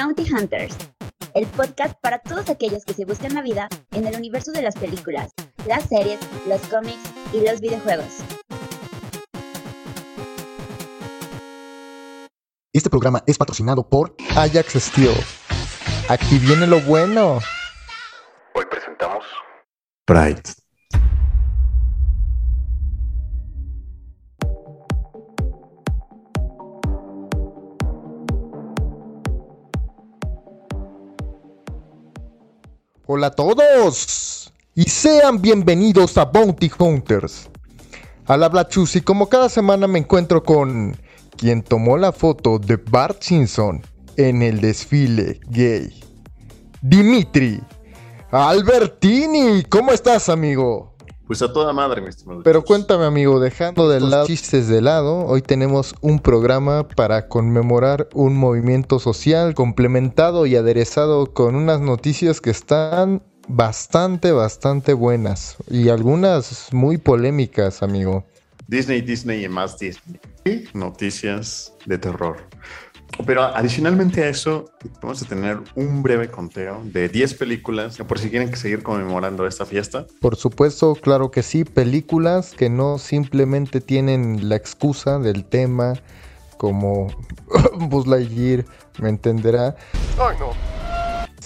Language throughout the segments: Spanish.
Bounty Hunters, el podcast para todos aquellos que se buscan la vida en el universo de las películas, las series, los cómics y los videojuegos. Este programa es patrocinado por Ajax Steel. Aquí viene lo bueno. Hoy presentamos Pride. Hola a todos y sean bienvenidos a Bounty Hunters. Al habla Chus como cada semana me encuentro con quien tomó la foto de Bart Simpson en el desfile gay. Dimitri Albertini, ¿cómo estás amigo? Pues a toda madre, mi estimado. Pero cuéntame amigo, dejando de lado chistes de lado, hoy tenemos un programa para conmemorar un movimiento social complementado y aderezado con unas noticias que están bastante, bastante buenas y algunas muy polémicas, amigo. Disney, Disney y más Disney. Y noticias de terror. Pero adicionalmente a eso, vamos a tener un breve conteo de 10 películas, por si quieren seguir conmemorando esta fiesta. Por supuesto, claro que sí, películas que no simplemente tienen la excusa del tema como Buzz Lightyear, me entenderá.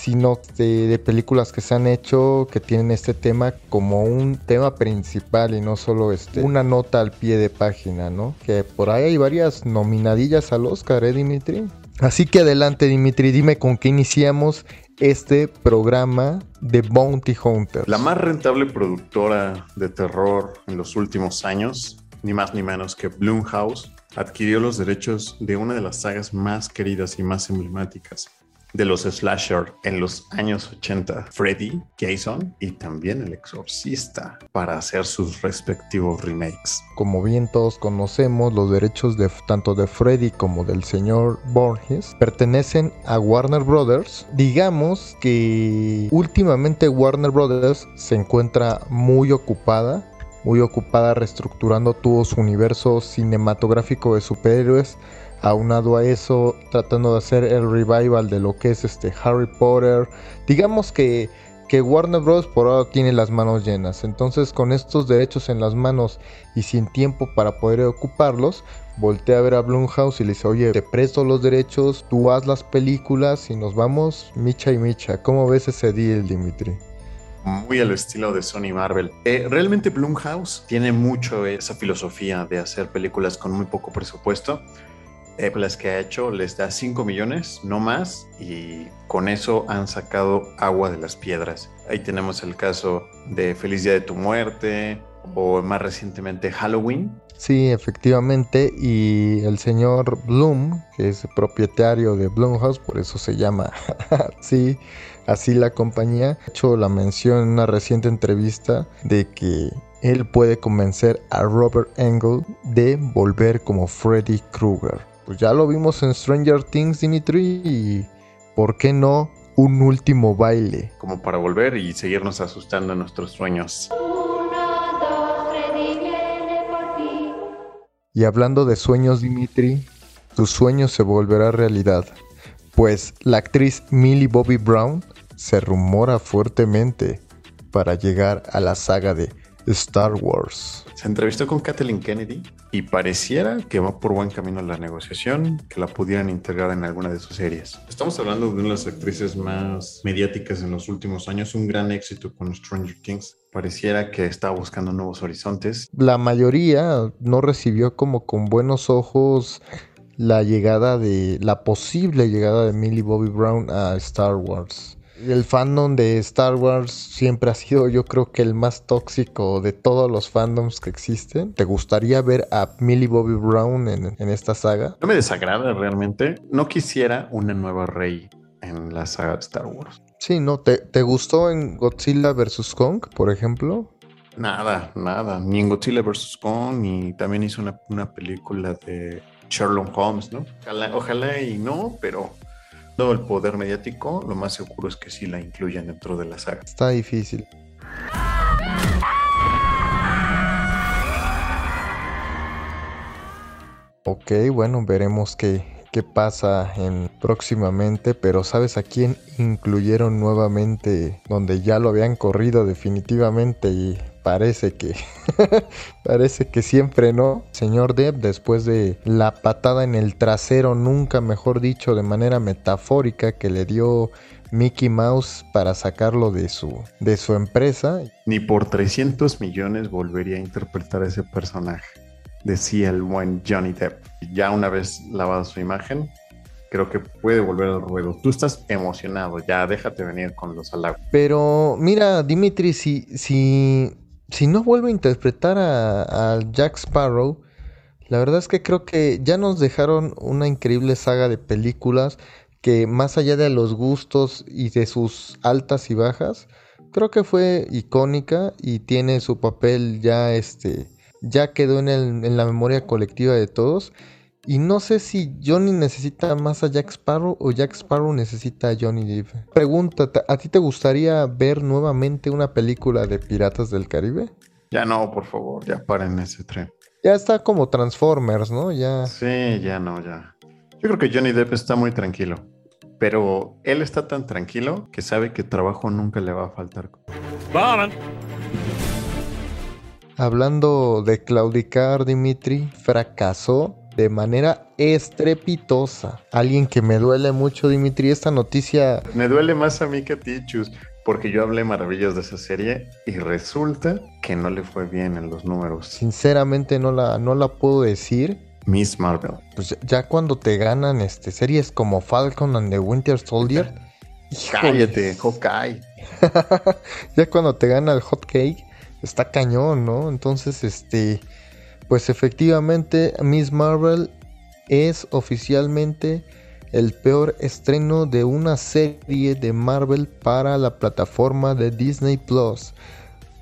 Sino de, de películas que se han hecho que tienen este tema como un tema principal y no solo este, una nota al pie de página, ¿no? Que por ahí hay varias nominadillas al Oscar, ¿eh, Dimitri? Así que adelante, Dimitri, dime con qué iniciamos este programa de Bounty Hunters. La más rentable productora de terror en los últimos años, ni más ni menos que Blumhouse, adquirió los derechos de una de las sagas más queridas y más emblemáticas de los slasher en los años 80, Freddy, Jason y también El Exorcista, para hacer sus respectivos remakes. Como bien todos conocemos, los derechos de tanto de Freddy como del señor Borges pertenecen a Warner Brothers. Digamos que últimamente Warner Brothers se encuentra muy ocupada, muy ocupada reestructurando todo su universo cinematográfico de superhéroes aunado a eso tratando de hacer el revival de lo que es este Harry Potter. Digamos que, que Warner Bros. por ahora tiene las manos llenas. Entonces con estos derechos en las manos y sin tiempo para poder ocuparlos voltea a ver a Blumhouse y le dice oye te presto los derechos tú haz las películas y nos vamos micha y micha. ¿cómo ves ese deal Dimitri? muy al estilo de Sony Marvel. Eh, realmente Blumhouse tiene mucho esa filosofía de hacer películas con muy poco presupuesto eh, las que ha hecho les da 5 millones, no más, y con eso han sacado agua de las piedras. Ahí tenemos el caso de Feliz Día de tu Muerte o más recientemente Halloween. Sí, efectivamente, y el señor Bloom, que es propietario de Blumhouse, por eso se llama sí, así la compañía, ha hecho la mención en una reciente entrevista de que él puede convencer a Robert Engel de volver como Freddy Krueger pues ya lo vimos en Stranger Things, Dimitri, y ¿por qué no un último baile? Como para volver y seguirnos asustando en nuestros sueños. Y hablando de sueños, Dimitri, tu sueño se volverá realidad, pues la actriz Millie Bobby Brown se rumora fuertemente para llegar a la saga de Star Wars. Se entrevistó con Kathleen Kennedy y pareciera que va por buen camino la negociación, que la pudieran integrar en alguna de sus series. Estamos hablando de una de las actrices más mediáticas en los últimos años, un gran éxito con Stranger Things. Pareciera que está buscando nuevos horizontes. La mayoría no recibió como con buenos ojos la llegada de la posible llegada de Millie Bobby Brown a Star Wars el fandom de Star Wars siempre ha sido yo creo que el más tóxico de todos los fandoms que existen. ¿Te gustaría ver a Millie Bobby Brown en, en esta saga? No me desagrada realmente. No quisiera una nueva rey en la saga de Star Wars. Sí, ¿no? ¿Te, te gustó en Godzilla vs. Kong, por ejemplo? Nada, nada. Ni en Godzilla vs. Kong, ni también hizo una, una película de Sherlock Holmes, ¿no? Ojalá, ojalá y no, pero el poder mediático, lo más seguro es que sí la incluyan dentro de la saga. Está difícil. Ok, bueno, veremos qué, qué pasa en próximamente, pero ¿sabes a quién incluyeron nuevamente donde ya lo habían corrido definitivamente y parece que parece que siempre no. Señor Depp, después de la patada en el trasero, nunca mejor dicho, de manera metafórica que le dio Mickey Mouse para sacarlo de su de su empresa. Ni por 300 millones volvería a interpretar a ese personaje. Decía el buen Johnny Depp. Ya una vez lavada su imagen, creo que puede volver al ruedo. Tú estás emocionado, ya déjate venir con los halagos. Pero mira, Dimitri, si, si si no vuelve a interpretar a, Jack Sparrow, la verdad es que creo que ya nos dejaron una increíble saga de películas que más allá de los gustos y de sus altas y bajas, creo que fue icónica y tiene su papel ya este ya quedó en, en la memoria colectiva de todos y no sé si Johnny necesita más a Jack Sparrow o Jack Sparrow necesita a Johnny Depp. Pregúntate, ¿a ti te gustaría ver nuevamente una película de Piratas del Caribe? Ya no, por favor, ya paren ese tren. Ya está como Transformers, ¿no? Ya. Sí, ya no, ya. Yo creo que Johnny Depp está muy tranquilo. Pero él está tan tranquilo que sabe que trabajo nunca le va a faltar. Hablando de claudicar, Dimitri, fracasó de manera estrepitosa. Alguien que me duele mucho, Dimitri, esta noticia. Me duele más a mí que a ti, Chus, porque yo hablé maravillas de esa serie y resulta que no le fue bien en los números. Sinceramente no la, no la puedo decir. Miss Marvel. Pues ya cuando te ganan este, series como Falcon and the Winter Soldier. Cállate, Hawkeye. ya cuando te gana el hot cake, está cañón, ¿no? Entonces, este pues efectivamente Miss Marvel es oficialmente el peor estreno de una serie de Marvel para la plataforma de Disney Plus,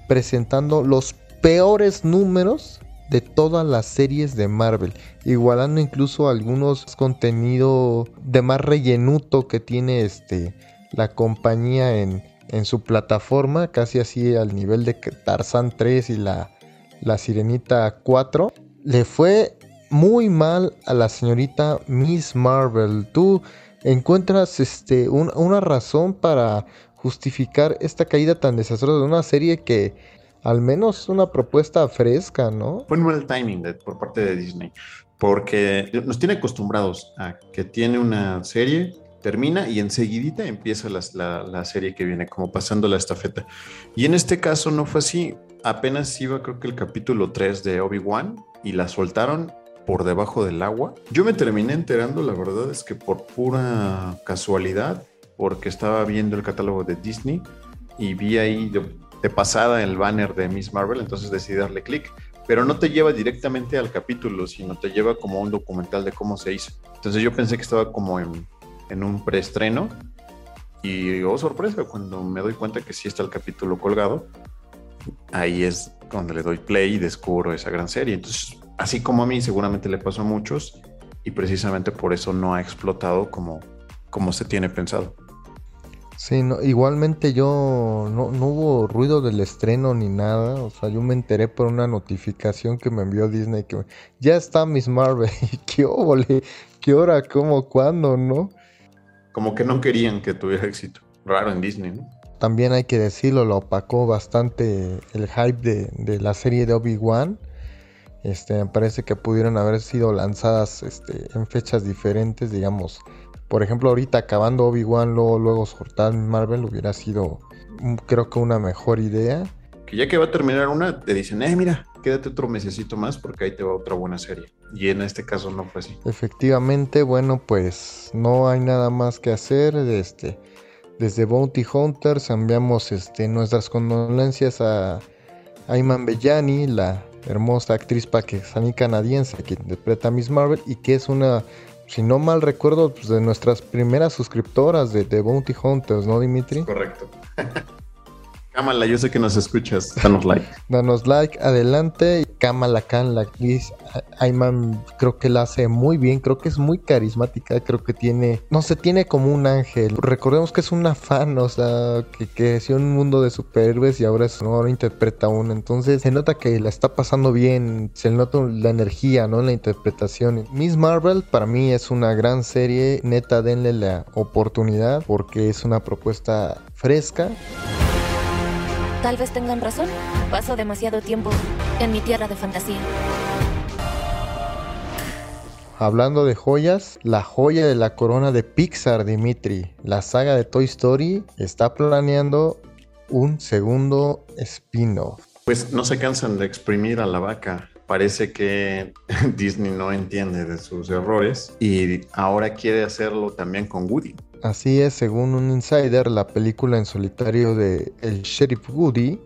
presentando los peores números de todas las series de Marvel, igualando incluso algunos contenido de más rellenuto que tiene este la compañía en, en su plataforma, casi así al nivel de Tarzan 3 y la la Sirenita 4, le fue muy mal a la señorita Miss Marvel. ¿Tú encuentras este, una razón para justificar esta caída tan desastrosa de una serie que al menos una propuesta fresca, ¿no? Fue un mal timing por parte de Disney, porque nos tiene acostumbrados a que tiene una serie, termina y enseguidita empieza la, la serie que viene, como pasando la estafeta. Y en este caso no fue así apenas iba creo que el capítulo 3 de Obi-Wan y la soltaron por debajo del agua. Yo me terminé enterando, la verdad es que por pura casualidad, porque estaba viendo el catálogo de Disney y vi ahí de, pasada el banner de Miss Marvel, entonces decidí darle clic. Pero no te lleva directamente al capítulo, sino te lleva como un documental de cómo se hizo. Entonces yo pensé que estaba como en, en un preestreno y oh sorpresa cuando me doy cuenta que sí está el capítulo colgado ahí es cuando le doy play y descubro esa gran serie. Entonces, así como a mí, seguramente le pasó a muchos y precisamente por eso no ha explotado como, como se tiene pensado. Sí, igualmente yo no, hubo ruido del estreno ni nada, o sea, yo me enteré por una notificación que me envió Disney que ya está Miss Marvel, qué óvole, qué hora, cómo, cuándo, ¿no? Como que no querían que tuviera éxito, raro en Disney, ¿no? También hay que decirlo, lo opacó bastante el hype de, la serie de Obi-Wan. Este, me parece que pudieron haber sido lanzadas este, en fechas diferentes, digamos. Por ejemplo, ahorita acabando Obi-Wan, luego, luego soltar Marvel hubiera sido, mm, creo que una mejor idea. Que ya que va a terminar una, te dicen, eh, mira, quédate otro mesecito más porque ahí te va otra buena serie. Y en este caso no fue así. Efectivamente, bueno, pues no hay nada más que hacer. Este, desde Bounty Hunters enviamos este, nuestras condolencias a Ayman Bellani, la hermosa actriz pakistaní canadiense que interpreta a Miss Marvel y que es una, si no mal recuerdo, pues, de nuestras primeras suscriptoras de, Bounty Hunters, ¿no, Dimitri? Correcto. Amala, yo sé que nos escuchas. Danos like. Danos like, adelante. Kamala Khan, la actriz Ayman, creo que la hace muy bien. Creo que es muy carismática. Creo que tiene, no sé, tiene como un ángel. Recordemos que es una fan, o sea, que creció en un mundo de superhéroes y ahora, es, ¿no? ahora interpreta una. Entonces se nota que la está pasando bien. Se nota la energía, ¿no? La interpretación. Miss Marvel para mí es una gran serie. Neta, denle la oportunidad porque es una propuesta fresca. Tal vez tengan razón. Paso demasiado tiempo en mi tierra de fantasía. Hablando de joyas, la joya de la corona de Pixar, Dimitri, la saga de Toy Story, está planeando un segundo spin-off. Pues no se cansan de exprimir a la vaca. Parece que Disney no entiende de sus errores y ahora quiere hacerlo también con Woody. Así es, según un insider, la película en solitario de El Sheriff Woody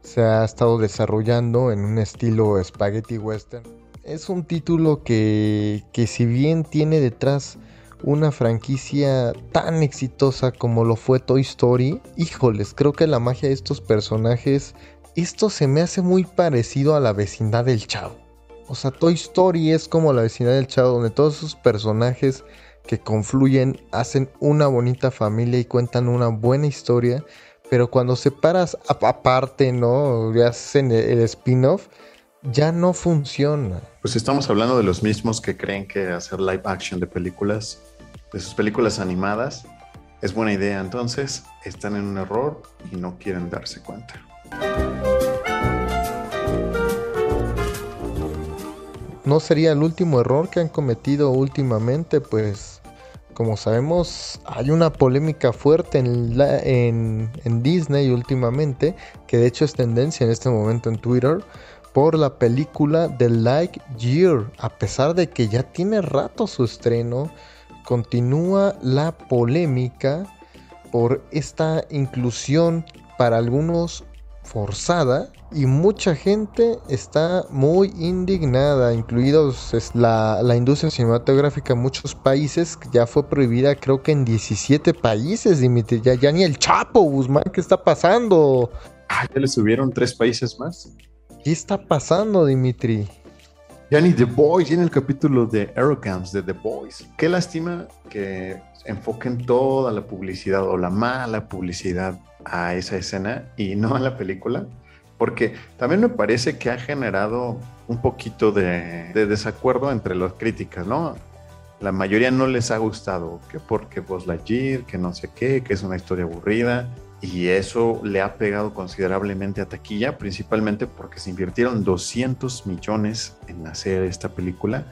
se ha estado desarrollando en un estilo spaghetti western. Es un título que, que si bien tiene detrás una franquicia tan exitosa como lo fue Toy Story, híjoles, creo que la magia de estos personajes, esto se me hace muy parecido a la vecindad del Chavo. O sea, Toy Story es como la vecindad del Chavo, donde todos sus personajes que confluyen, hacen una bonita familia y cuentan una buena historia, pero cuando separas aparte, ¿no? Hacen el, spin-off, ya no funciona. Pues estamos hablando de los mismos que creen que hacer live action de películas, de sus películas animadas, es buena idea. Entonces, están en un error y no quieren darse cuenta. No sería el último error que han cometido últimamente, pues como sabemos, hay una polémica fuerte en, Disney últimamente, que de hecho es tendencia en este momento en Twitter, por la película The Like Year. A pesar de que ya tiene rato su estreno, continúa la polémica por esta inclusión para algunos forzada y mucha gente está muy indignada, incluidos la, la, industria cinematográfica en muchos países, ya fue prohibida creo que en 17 países, Dimitri, ya, ya ni el Chapo, Guzmán, ¿qué está pasando? Ah, ya le subieron tres países más. ¿Qué está pasando, Dimitri? Ya ni The Boys, ya en el capítulo de Aerocamps de The Boys. Qué lástima que enfoquen toda la publicidad o la mala publicidad a esa escena y no a la película porque también me parece que ha generado un poquito de, desacuerdo entre las críticas, ¿no? La mayoría no les ha gustado, que porque Buzz Lightyear, que no sé qué, que es una historia aburrida, y eso le ha pegado considerablemente a taquilla, principalmente porque se invirtieron 200 millones en hacer esta película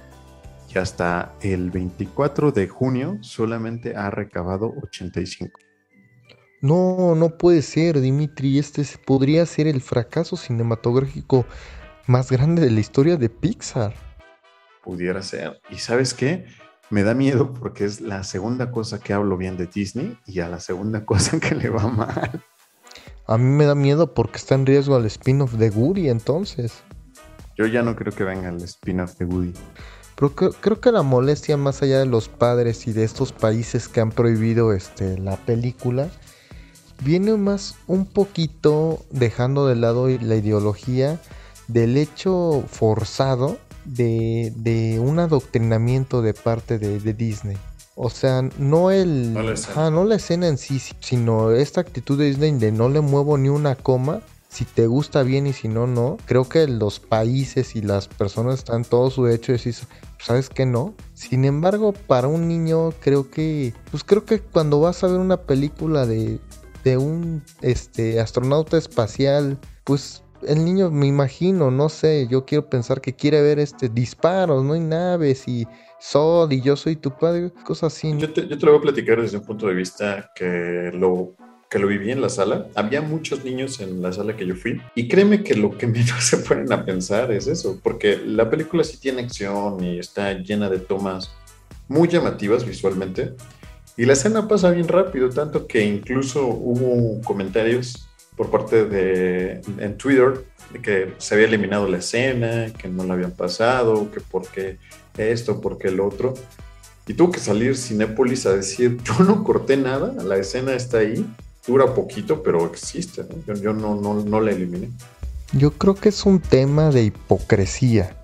y hasta el 24 de junio solamente ha recabado 85. No, no puede ser, Dimitri. Este podría ser el fracaso cinematográfico más grande de la historia de Pixar. Pudiera ser. ¿Y sabes qué? Me da miedo porque es la segunda cosa que hablo bien de Disney y a la segunda cosa que le va mal. A mí me da miedo porque está en riesgo el spin-off de Woody entonces. Yo ya no creo que venga el spin-off de Woody. Pero creo, que la molestia más allá de los padres y de estos países que han prohibido este, la película viene más un poquito dejando de lado la ideología del hecho forzado de, un adoctrinamiento de parte de, Disney. O sea, no el. No la, no la escena en sí, sino esta actitud de Disney de no le muevo ni una coma. Si te gusta bien y si no, no. Creo que los países y las personas están todo su derecho de decir, ¿sabes que no? Sin embargo, para un niño, creo que. Pues creo que cuando vas a ver una película de de un este, astronauta espacial, pues el niño me imagino, no sé, yo quiero pensar que quiere ver este disparos, no hay naves y sol y yo soy tu padre, cosas así. Yo te, yo te lo voy a platicar desde un punto de vista que lo que lo viví en la sala. Había muchos niños en la sala que yo fui y créeme que lo que menos se ponen a pensar es eso, porque la película sí tiene acción y está llena de tomas muy llamativas visualmente, y la escena pasa bien rápido, tanto que incluso hubo comentarios por parte de en Twitter de que se había eliminado la escena, que no la habían pasado, que por qué esto, por qué el otro. Y tuvo que salir Cinépolis a decir, yo no corté nada, la escena está ahí dura poquito, pero existe. Yo, yo no, no, no la eliminé. Yo creo que es un tema de hipocresía.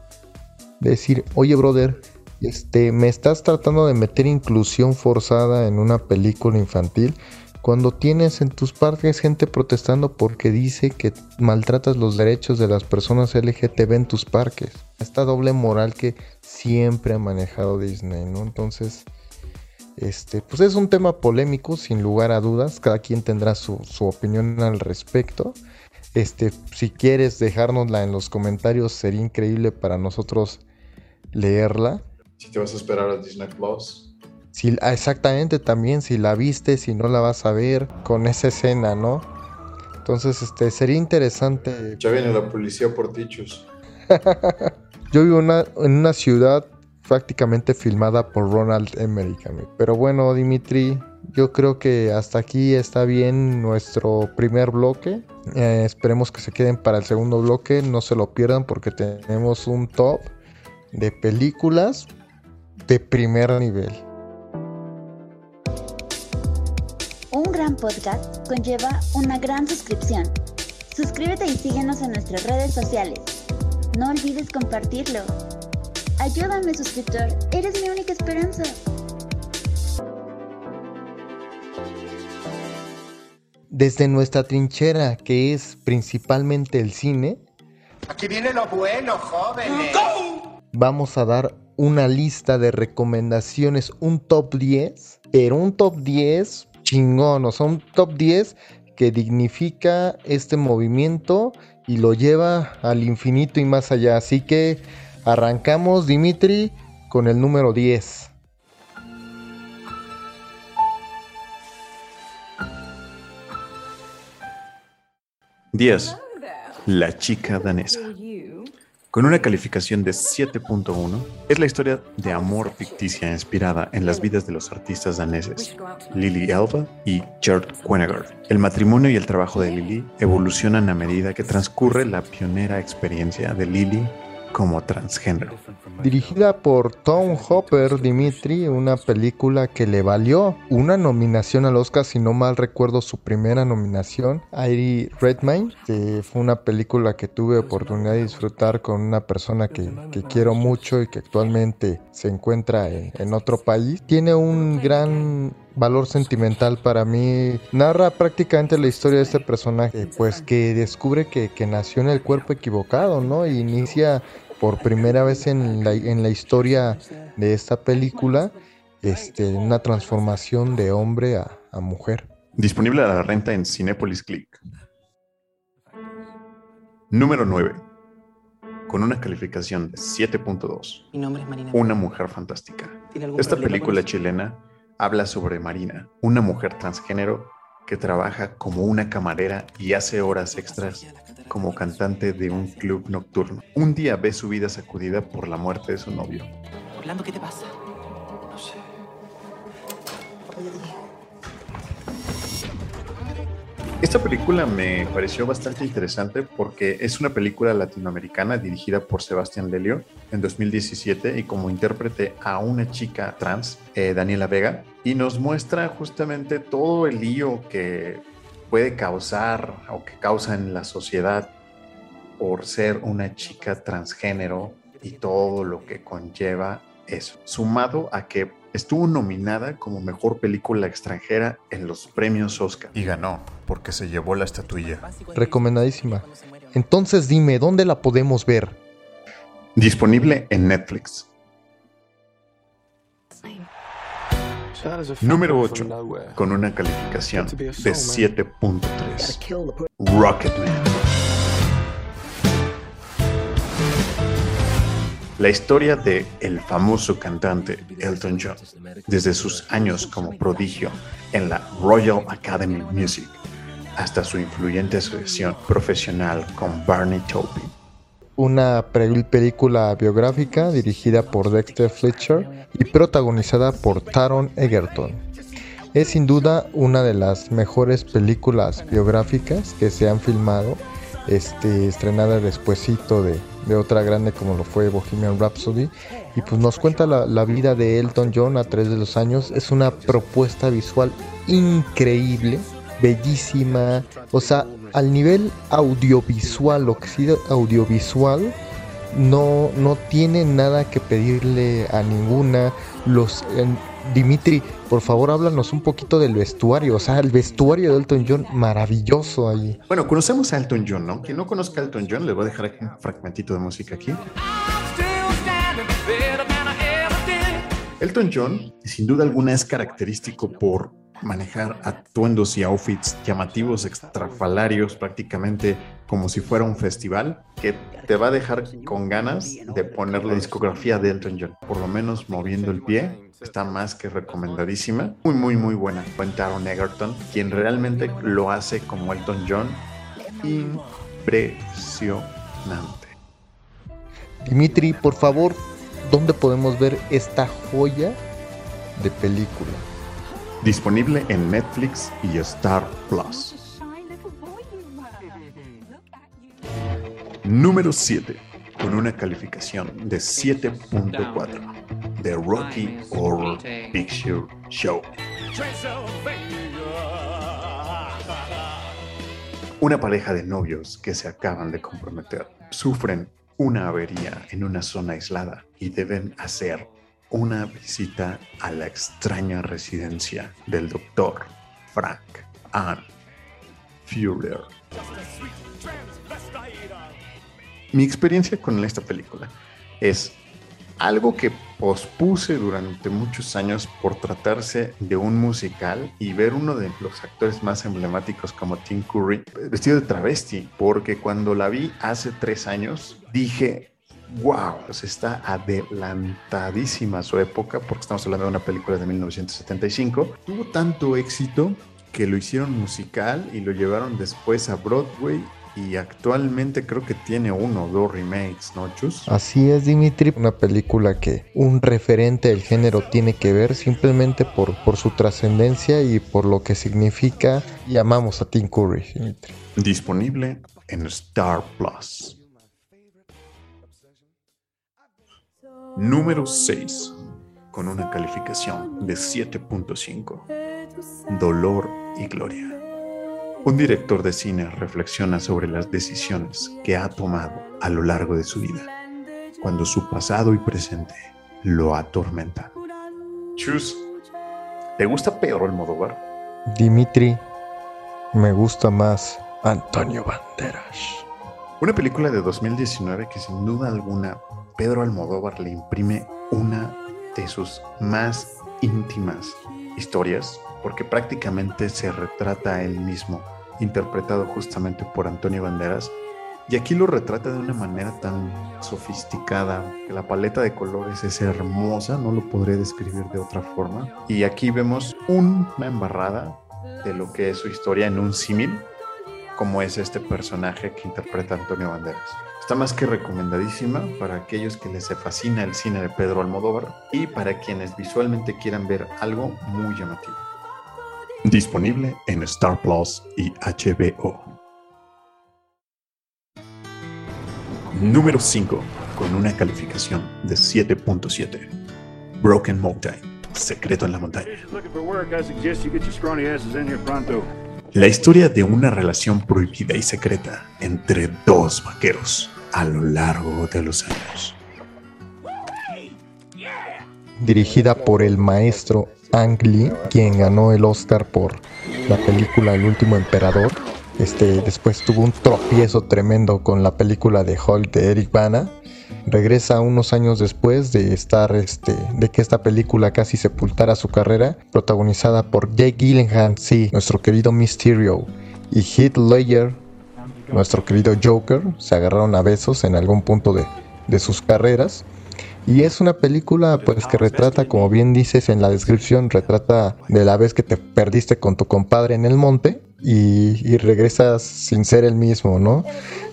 Decir, oye, brother, este, me estás tratando de meter inclusión forzada en una película infantil cuando tienes en tus parques gente protestando porque dice que maltratas los derechos de las personas LGTB en tus parques. Esta doble moral que siempre ha manejado Disney, ¿no? Entonces, este, pues es un tema polémico, sin lugar a dudas. Cada quien tendrá su, opinión al respecto. Este, si quieres dejárnosla en los comentarios, sería increíble para nosotros leerla. Si te vas a esperar a Disney Plus. Si, ah, exactamente también, si la viste, si no la vas a ver, con esa escena, ¿no? Entonces, este, sería interesante. Ya viene la policía por tichos. Yo vivo una- en una ciudad prácticamente filmada por Ronald Emmerich. Pero bueno, Dimitri, yo creo que hasta aquí está bien nuestro primer bloque. Eh, esperemos que se queden para el segundo bloque. No se lo pierdan porque tenemos un top de películas de primer nivel. Un gran podcast conlleva una gran suscripción. Suscríbete y síguenos en nuestras redes sociales. No olvides compartirlo. Ayúdame, suscriptor. Eres mi única esperanza. Desde nuestra trinchera, que es principalmente el cine, Aquí viene lo bueno, jóvenes. vamos a dar una lista de recomendaciones, un top 10, pero un top 10 chingón, o sea, un top 10 que dignifica este movimiento y lo lleva al infinito y más allá. Así que arrancamos, Dimitri, con el número 10. Díaz, La chica danesa. Con una calificación de 7.1, es la historia de amor ficticia inspirada en las vidas de los artistas daneses Lily Elba y Gert Quennegar. El matrimonio y el trabajo de Lily evolucionan a medida que transcurre la pionera experiencia de Lily como transgénero. Dirigida por Tom Hopper, Dimitri, una película que le valió una nominación al Oscar, si no mal recuerdo su primera nominación, Irie Redmayne, que fue una película que tuve oportunidad de disfrutar con una persona que, quiero mucho y que actualmente se encuentra en, en otro país. Tiene un gran valor sentimental para mí. Narra prácticamente la historia de este personaje, pues que descubre que, que nació en el cuerpo equivocado, ¿no? Y inicia por primera vez en la, en la historia de esta película este, una transformación de hombre a, a mujer. Disponible a la renta en Cinepolis Click. Número 9. Con una calificación de 7.2. Mi nombre es Marina. Una mujer fantástica. ¿Tiene algún Esta película chilena habla sobre Marina, una mujer transgénero que trabaja como una camarera y hace horas extras como cantante de un club nocturno. Un día ve su vida sacudida por la muerte de su novio. Orlando, ¿qué te pasa? Esta película me pareció bastante interesante porque es una película latinoamericana dirigida por Sebastián Lelio en 2017 y como intérprete a una chica trans, eh, Daniela Vega, y nos muestra justamente todo el lío que puede causar o que causa en la sociedad por ser una chica transgénero y todo lo que conlleva eso, sumado a que estuvo nominada como mejor película extranjera en los premios Oscar. Y ganó porque se llevó la estatuilla. Recomendadísima. Entonces dime, ¿dónde la podemos ver? Disponible en Netflix. Número 8, con una calificación de 7.3. Rocketman. La historia de el famoso cantante Elton John, desde sus años como prodigio en la Royal Academy of Music hasta su influyente asociación profesional con Barney Taupin. Una película biográfica dirigida por Dexter Fletcher y protagonizada por Taron Egerton. Es sin duda una de las mejores películas biográficas que se han filmado, este, estrenada despuesito de, de otra grande como lo fue Bohemian Rhapsody. Y pues nos cuenta la, la vida de Elton John a través de los años. Es una propuesta visual increíble bellísima. O sea, al nivel audiovisual, audiovisual, no, no tiene nada que pedirle a ninguna. Los Dimitri, por favor, háblanos un poquito del vestuario. O sea, el vestuario de Elton John, maravilloso ahí. Bueno, conocemos a Elton John, ¿no? Quien no conozca a Elton John, le voy a dejar un fragmentito de música aquí. Elton John, sin duda alguna, es característico por manejar atuendos y outfits llamativos, extrafalarios, prácticamente como si fuera un festival, que te va a dejar con ganas de poner la discografía de Elton John, por lo menos moviendo el pie. Está más que recomendadísima. Muy, muy, muy buena. Buen Taron Egerton, quien realmente lo hace como Elton John. Impresionante. Dimitri, por favor, ¿dónde podemos ver esta joya de película? Disponible en Netflix y Star Plus. Número 7, con una calificación de 7.4, The Rocky Horror Picture Show. Una pareja de novios que se acaban de comprometer sufren una avería en una zona aislada y deben hacer una visita a la extraña residencia del doctor Frank Ann Führer. Mi experiencia con esta película es algo que pospuse durante muchos años por tratarse de un musical y ver uno de los actores más emblemáticos como Tim Curry vestido de travesti, porque cuando la vi hace tres años dije, wow, pues está adelantadísima su época, porque estamos hablando de una película de 1975. Tuvo tanto éxito que lo hicieron musical y lo llevaron después a Broadway y actualmente creo que tiene uno o dos remakes, ¿no, Chus? Así es, Dimitri. Una película que un referente del género tiene que ver simplemente por, por su trascendencia y por lo que significa. Y amamos a Tim Curry, Dimitri. Disponible en Star Plus. Número 6. Con una calificación de 7.5. Dolor y Gloria. Un director de cine reflexiona sobre las decisiones que ha tomado a lo largo de su vida, cuando su pasado y presente lo atormentan. Chus, ¿te gusta Pedro Almodóvar? Dimitri, me gusta más Antonio Banderas. Una película de 2019 que sin duda alguna Pedro Almodóvar le imprime una de sus más íntimas historias porque prácticamente se retrata él mismo, interpretado justamente por Antonio Banderas. Y aquí lo retrata de una manera tan sofisticada, que la paleta de colores es hermosa, no lo podré describir de otra forma. Y aquí vemos una embarrada de lo que es su historia en un símil, como es este personaje que interpreta Antonio Banderas. Está más que recomendadísima para aquellos que les fascina el cine de Pedro Almodóvar y para quienes visualmente quieran ver algo muy llamativo. Disponible en Star Plus y HBO. Número 5, con una calificación de 7.7. Broken Mountain, Secreto en la Montaña. La historia de una relación prohibida y secreta entre dos vaqueros a lo largo de los años. Dirigida por el maestro Ang Lee, quien ganó el Oscar por la película El último emperador. Este, después tuvo un tropiezo tremendo con la película de Hulk de Eric Bana. Regresa unos años después de estar, este, de que esta película casi sepultara su carrera, protagonizada por Jake Gyllenhaal, sí, nuestro querido Mysterio, y Heath Ledger, nuestro querido Joker, se agarraron a besos en algún punto de, de sus carreras. Y es una película pues que retrata, como bien dices en la descripción, retrata de la vez que te perdiste con tu compadre en el monte y, regresas sin ser el mismo, ¿no?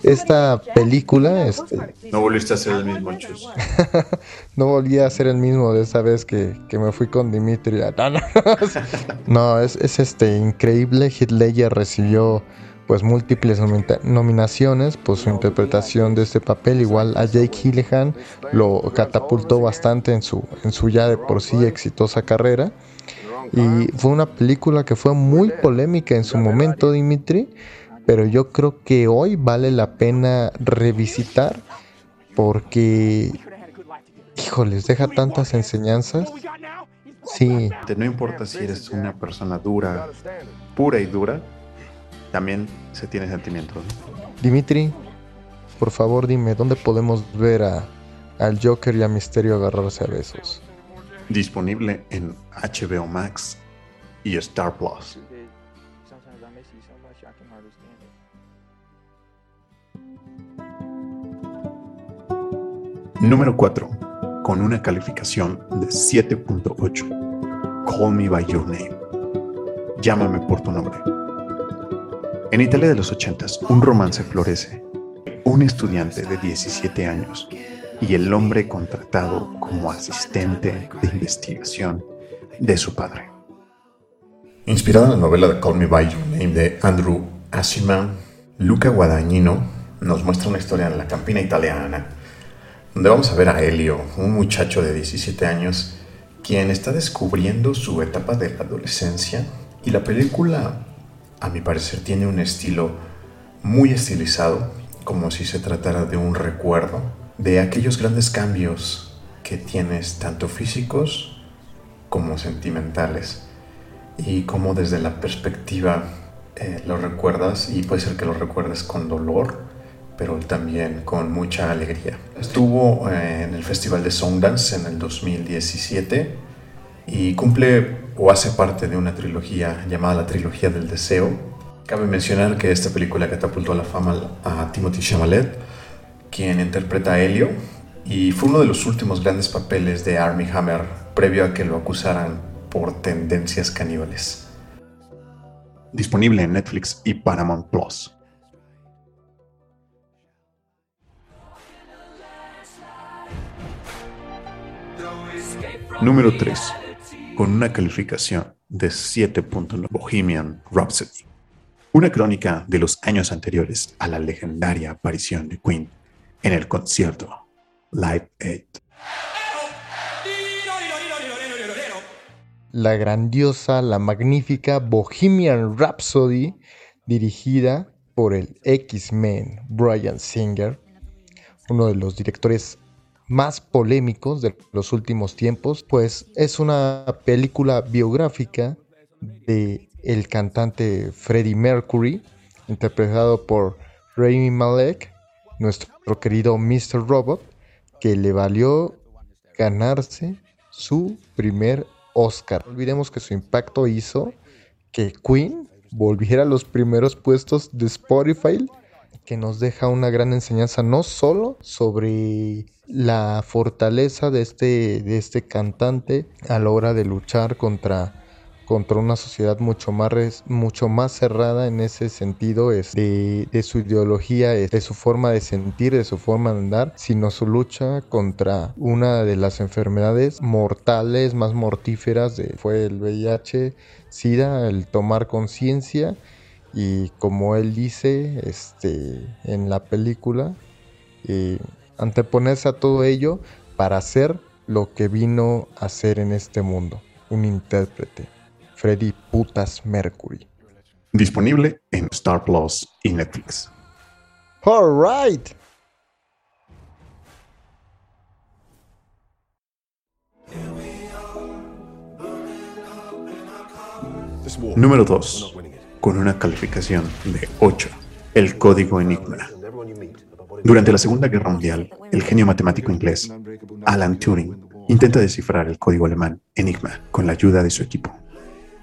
Esta película... Este, no volviste a ser el mismo, Chus. no volví a ser el mismo de esa vez que, me fui con Dimitri. No, es, es, este increíble. Hitler recibió pues múltiples nominaciones por su interpretación de este papel. Igual a Jake Gyllenhaal lo catapultó bastante en su, en su ya de por sí exitosa carrera. Y fue una película que fue muy polémica en su momento, Dimitri, pero yo creo que hoy vale la pena revisitar porque, híjoles, deja tantas enseñanzas. Sí, No importa si eres una persona dura, pura y dura, también se tiene sentimientos. ¿no? Dimitri, por favor dime, ¿dónde podemos ver a, al Joker y a Misterio agarrarse a besos? Disponible en HBO Max y Star Plus. Número 4. Con una calificación de 7.8. Call Me By Your Name. Llámame por tu nombre. En Italia de los 80s, un romance florece. Un estudiante de 17 años y el hombre contratado como asistente de investigación de su padre. Inspirada en la novela de Call Me By Your Name de Andrew Assiman, Luca Guadagnino nos muestra una historia en la campina italiana, donde vamos a ver a Elio, un muchacho de 17 años, quien está descubriendo su etapa de la adolescencia y la película, a mi parecer, tiene un estilo muy estilizado, como si se tratara de un recuerdo de aquellos grandes cambios que tienes, tanto físicos como sentimentales, y cómo desde la perspectiva eh, lo recuerdas, y puede ser que lo recuerdes con dolor, pero también con mucha alegría. Estuvo eh, en el Festival de Sundance en el 2017 y cumple o hace parte de una trilogía llamada la Trilogía del Deseo. Cabe mencionar que esta película catapultó a la fama a Timothy Chalamet, quien interpreta a Helio, y fue uno de los últimos grandes papeles de Armie Hammer previo a que lo acusaran por tendencias caníbales. Disponible en Netflix y Paramount Plus. Número 3. Con una calificación de 7.9 Bohemian Rhapsody. Una crónica de los años anteriores a la legendaria aparición de Queen en el concierto Live Aid. la grandiosa, la magnífica Bohemian Rhapsody, dirigida por el X-Men Brian Singer, uno de los directores más polémicos de los últimos tiempos, pues es una película biográfica de el cantante Freddie Mercury, interpretado por Rami Malek, nuestro querido Mr. Robot, que le valió ganarse su primer Oscar. No olvidemos que su impacto hizo que Queen volviera a los primeros puestos de Spotify, que nos deja una gran enseñanza no solo sobre la fortaleza de este, de este cantante a la hora de luchar contra, contra una sociedad mucho más, mucho más cerrada en ese sentido es de, de su ideología, es de su forma de sentir, de su forma de andar, sino su lucha contra una de las enfermedades mortales más mortíferas de, fue el VIH, SIDA, el tomar conciencia y como él dice este, en la película, eh, anteponerse a todo ello para hacer lo que vino a hacer en este mundo, un intérprete, Freddie Putas Mercury. Disponible en Star Plus y Netflix. All right. Número 2. Con una calificación de 8. El código Enigma. Durante la Segunda Guerra Mundial, el genio matemático inglés Alan Turing intenta descifrar el código alemán Enigma con la ayuda de su equipo.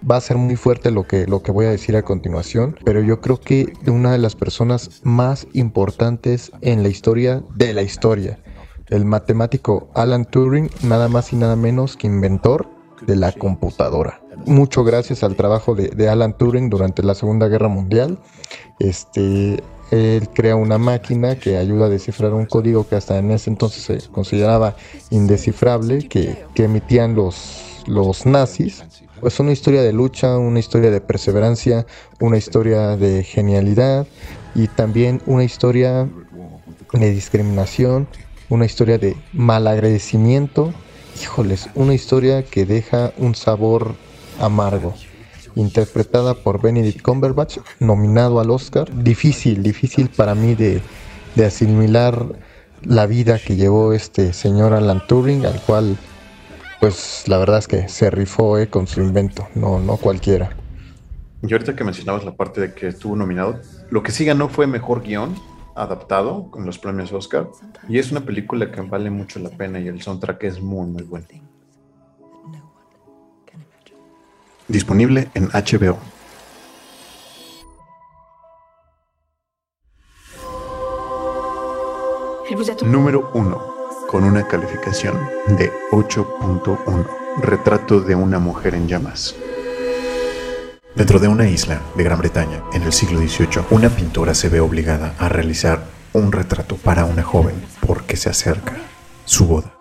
Va a ser muy fuerte lo que, lo que voy a decir a continuación, pero yo creo que una de las personas más importantes en la historia de la historia, el matemático Alan Turing, nada más y nada menos que inventor de la computadora. Mucho gracias al trabajo de, Alan Turing durante la Segunda Guerra Mundial. Este, él crea una máquina que ayuda a descifrar un código que hasta en ese entonces se consideraba indescifrable, que, que emitían los, los nazis. Pues una historia de lucha, una historia de perseverancia, una historia de genialidad y también una historia de discriminación, una historia de malagradecimiento. Híjoles, una historia que deja un sabor amargo, interpretada por Benedict Cumberbatch, nominado al Oscar. Difícil, difícil para mí de, asimilar la vida que llevó este señor Alan Turing, al cual, pues la verdad es que se rifó eh, con su invento, no, no cualquiera. Y ahorita que mencionabas la parte de que estuvo nominado, lo que sí ganó fue mejor guion adaptado con los premios Oscar. Y es una película que vale mucho la pena y el soundtrack es muy, muy bueno. Disponible en HBO. Número 1. Con una calificación de 8.1. Retrato de una mujer en llamas. Dentro de una isla de Gran Bretaña, en el siglo XVIII, una pintora se ve obligada a realizar un retrato para una joven porque se acerca su boda.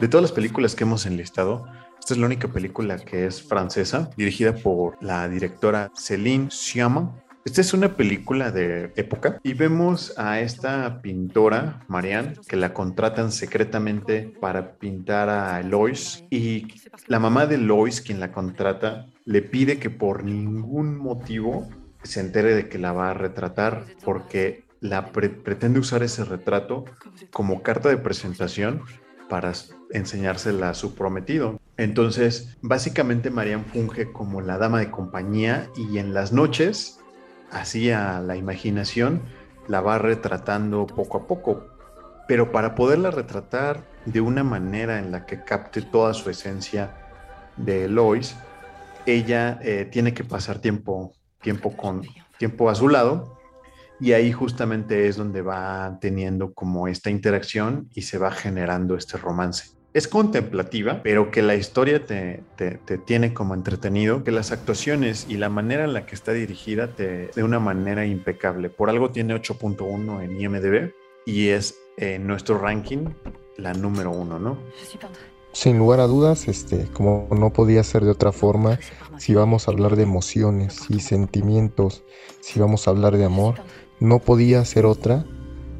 De todas las películas que hemos enlistado, esta es la única película que es francesa, dirigida por la directora Céline Sciamma. Esta es una película de época y vemos a esta pintora, Marianne, que la contratan secretamente para pintar a Eloise y la mamá de Eloise, quien la contrata, le pide que por ningún motivo se entere de que la va a retratar porque la pre- pretende usar ese retrato como carta de presentación para enseñársela a su prometido. Entonces, básicamente Marianne funge como la dama de compañía y en las noches, así a la imaginación, la va retratando poco a poco. Pero para poderla retratar de una manera en la que capte toda su esencia de Lois, ella eh, tiene que pasar tiempo, tiempo, con, tiempo a su lado y ahí justamente es donde va teniendo como esta interacción y se va generando este romance. Es contemplativa, pero que la historia te, te- te tiene como entretenido, que las actuaciones y la manera en la que está dirigida te, de una manera impecable. Por algo tiene 8.1 en IMDB y es en nuestro ranking la número uno, ¿no? Sin lugar a dudas, este, como no podía ser de otra forma, si vamos a hablar de emociones y sentimientos, si vamos a hablar de amor, no podía ser otra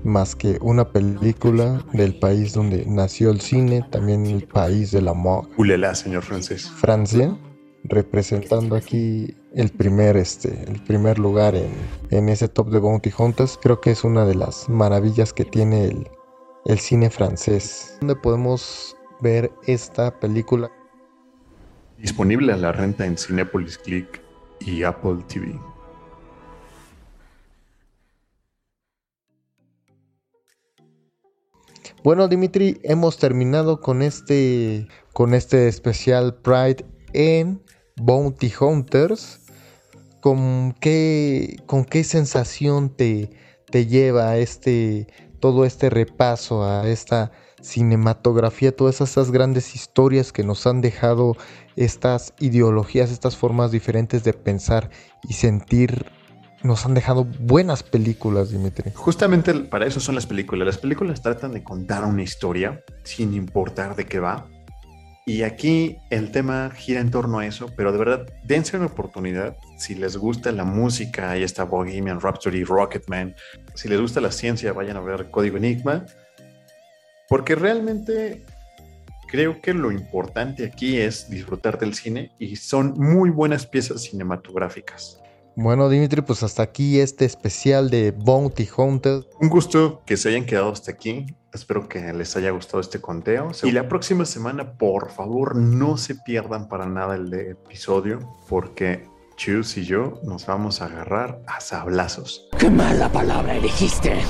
más que una película del país donde nació el cine, también el país del amor, Ulela, señor francés. Francia, representando aquí el primer, este, el primer lugar en, en ese top de Bounty Hunters. Creo que es una de las maravillas que tiene el, el cine francés. ¿Dónde podemos ver esta película? Disponible a la renta en Cinepolis Click y Apple TV. Bueno, Dimitri, hemos terminado con este, con este especial Pride en Bounty Hunters. ¿Con qué, con qué sensación te, te lleva este, todo este repaso a esta cinematografía, todas esas grandes historias que nos han dejado estas ideologías, estas formas diferentes de pensar y sentir, nos han dejado buenas películas, Dimitri? Justamente para eso son las películas. Las películas tratan de contar una historia sin importar de qué va. Y aquí el tema gira en torno a eso, pero de verdad, dense una oportunidad. Si les gusta la música, ahí está Bohemian Rhapsody, Rocketman. Si les gusta la ciencia, vayan a ver Código Enigma. Porque realmente creo que lo importante aquí es disfrutar del cine y son muy buenas piezas cinematográficas. Bueno, Dimitri, pues hasta aquí este especial de Bounty Hunter. Un gusto que se hayan quedado hasta aquí. Espero que les haya gustado este conteo. Y la próxima semana, por favor, no se pierdan para nada el de episodio, porque Chus y yo nos vamos a agarrar a sablazos. ¡Qué mala palabra elegiste!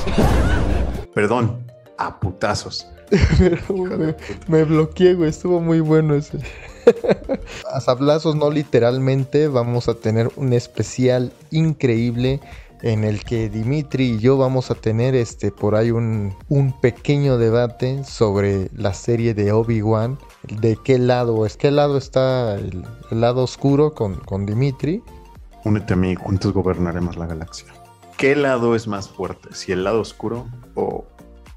Perdón, a putazos. me, me bloqueé, güey. Estuvo muy bueno ese. a sablazos, no literalmente, vamos a tener un especial increíble en el que Dimitri y yo vamos a tener este por ahí un, un pequeño debate sobre la serie de Obi-Wan. De qué lado, es qué lado está el, el lado oscuro con, con Dimitri. Únete a mí, juntos gobernaremos la galaxia. ¿Qué lado es más fuerte? ¿Si el lado oscuro o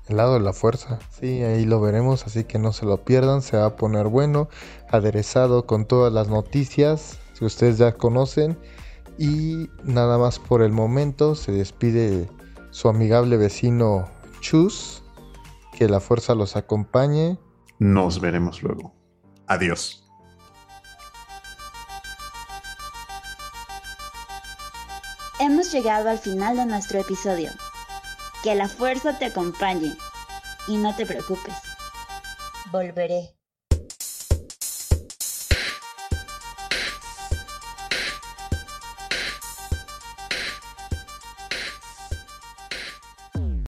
El lado de la fuerza. Sí, ahí lo veremos, así que no se lo pierdan, se va a poner bueno, aderezado con todas las noticias que ustedes ya conocen. Y nada más por el momento se despide su amigable vecino Chus. Que la fuerza los acompañe. Nos veremos luego. Adiós. Hemos llegado al final de nuestro episodio. Que la fuerza te acompañe. Y no te preocupes. Volveré.